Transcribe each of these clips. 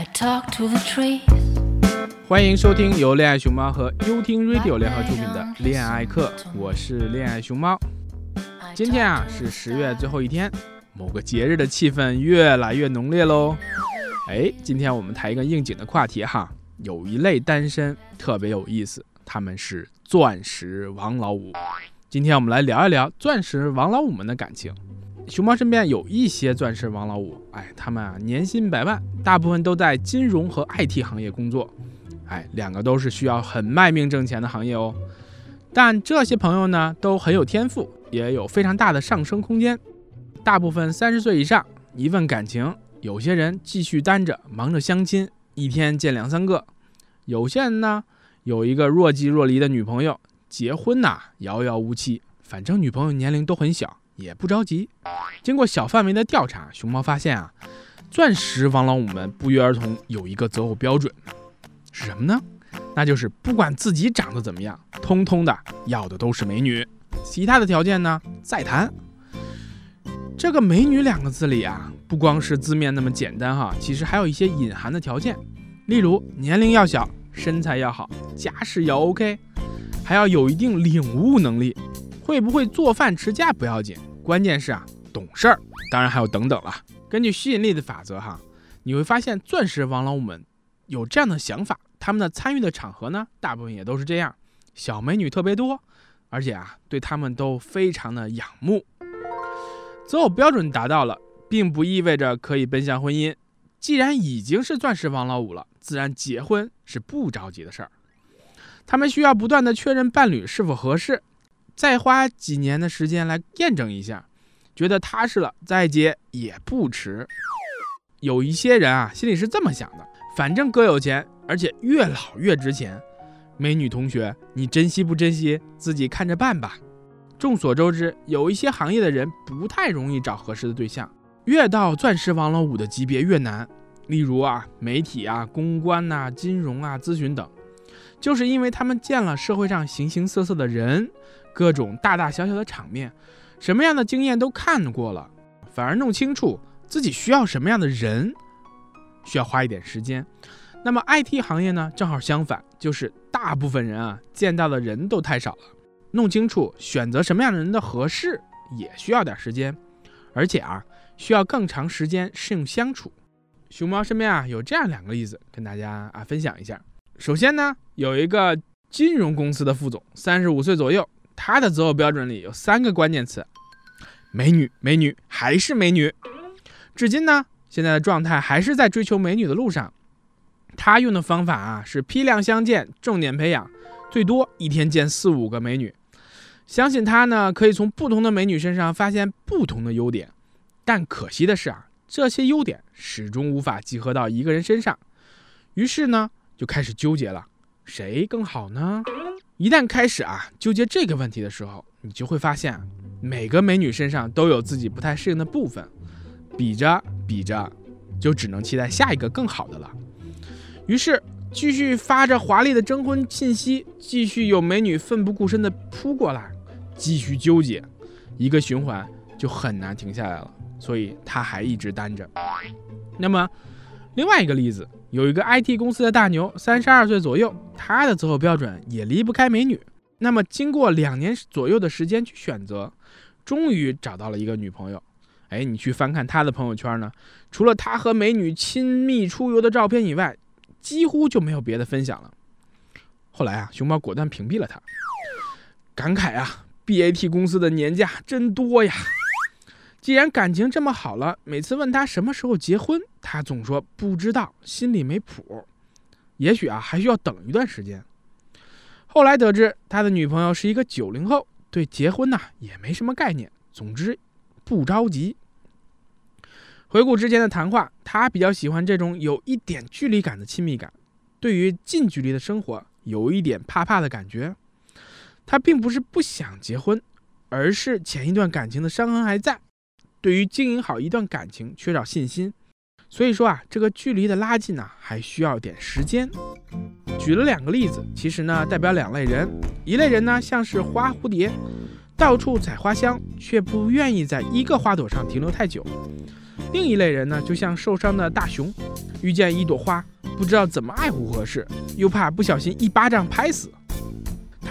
I talk to the trees. 欢迎收听由恋爱熊猫和优听 Radio 联合出品的恋爱课，我是恋爱熊猫。今天啊是十月最后一天，某个节日的气氛越来越浓烈喽。哎，今天我们谈一个应景的话题哈，有一类单身特别有意思，他们是钻石王老五。今天我们来聊一聊钻石王老五们的感情。熊猫身边有一些钻石王老五，哎，他们啊年薪百万，大部分都在金融和 IT 行业工作，哎，两个都是需要很卖命挣钱的行业哦。但这些朋友呢都很有天赋，也有非常大的上升空间。大部分三十岁以上，一份感情，有些人继续单着，忙着相亲，一天见两三个；有些人呢有一个若即若离的女朋友，结婚呐遥遥无期，反正女朋友年龄都很小。也不着急。经过小范围的调查，熊猫发现啊，钻石王老五们不约而同有一个择偶标准，是什么呢？那就是不管自己长得怎么样，通通的要的都是美女，其他的条件呢再谈。这个“美女”两个字里啊，不光是字面那么简单哈，其实还有一些隐含的条件，例如年龄要小，身材要好，家世要 OK，还要有一定领悟能力，会不会做饭持家不要紧。关键是啊，懂事儿，当然还有等等了。根据吸引力的法则哈，你会发现钻石王老五们有这样的想法，他们的参与的场合呢，大部分也都是这样，小美女特别多，而且啊，对他们都非常的仰慕。择偶标准达到了，并不意味着可以奔向婚姻。既然已经是钻石王老五了，自然结婚是不着急的事儿。他们需要不断的确认伴侣是否合适。再花几年的时间来验证一下，觉得踏实了再结也不迟。有一些人啊，心里是这么想的：反正哥有钱，而且越老越值钱。美女同学，你珍惜不珍惜，自己看着办吧。众所周知，有一些行业的人不太容易找合适的对象，越到钻石王老五的级别越难。例如啊，媒体啊、公关呐、金融啊、咨询等，就是因为他们见了社会上形形色色的人。各种大大小小的场面，什么样的经验都看过了，反而弄清楚自己需要什么样的人，需要花一点时间。那么 IT 行业呢，正好相反，就是大部分人啊见到的人都太少了，弄清楚选择什么样的人的合适也需要点时间，而且啊需要更长时间适应相处。熊猫身边啊有这样两个例子跟大家啊分享一下。首先呢，有一个金融公司的副总，三十五岁左右。他的择偶标准里有三个关键词：美女、美女还是美女。至今呢，现在的状态还是在追求美女的路上。他用的方法啊是批量相见，重点培养，最多一天见四五个美女。相信他呢，可以从不同的美女身上发现不同的优点。但可惜的是啊，这些优点始终无法集合到一个人身上。于是呢，就开始纠结了，谁更好呢？一旦开始啊纠结这个问题的时候，你就会发现，每个美女身上都有自己不太适应的部分，比着比着，就只能期待下一个更好的了。于是继续发着华丽的征婚信息，继续有美女奋不顾身的扑过来，继续纠结，一个循环就很难停下来了。所以他还一直单着。那么，另外一个例子。有一个 IT 公司的大牛，三十二岁左右，他的择偶标准也离不开美女。那么经过两年左右的时间去选择，终于找到了一个女朋友。哎，你去翻看他的朋友圈呢，除了他和美女亲密出游的照片以外，几乎就没有别的分享了。后来啊，熊猫果断屏蔽了他，感慨啊，BAT 公司的年假真多呀。既然感情这么好了，每次问他什么时候结婚，他总说不知道，心里没谱。也许啊，还需要等一段时间。后来得知他的女朋友是一个九零后，对结婚呐也没什么概念。总之，不着急。回顾之前的谈话，他比较喜欢这种有一点距离感的亲密感，对于近距离的生活有一点怕怕的感觉。他并不是不想结婚，而是前一段感情的伤痕还在。对于经营好一段感情缺少信心，所以说啊，这个距离的拉近呢，还需要点时间。举了两个例子，其实呢代表两类人，一类人呢像是花蝴蝶，到处采花香，却不愿意在一个花朵上停留太久；另一类人呢，就像受伤的大熊，遇见一朵花，不知道怎么爱护合适，又怕不小心一巴掌拍死。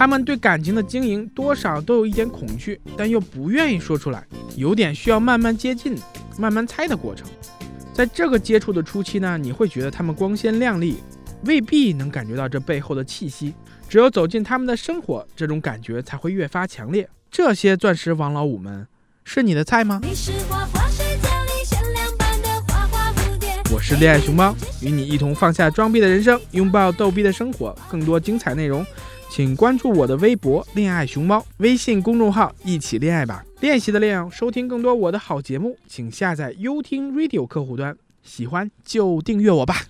他们对感情的经营多少都有一点恐惧，但又不愿意说出来，有点需要慢慢接近、慢慢猜的过程。在这个接触的初期呢，你会觉得他们光鲜亮丽，未必能感觉到这背后的气息。只有走进他们的生活，这种感觉才会越发强烈。这些钻石王老五们，是你的菜吗？我是恋爱熊猫，与你一同放下装逼的人生，拥抱逗逼的生活。更多精彩内容，请关注我的微博“恋爱熊猫”微信公众号，一起恋爱吧！练习的练，收听更多我的好节目，请下载优听 Radio 客户端。喜欢就订阅我吧。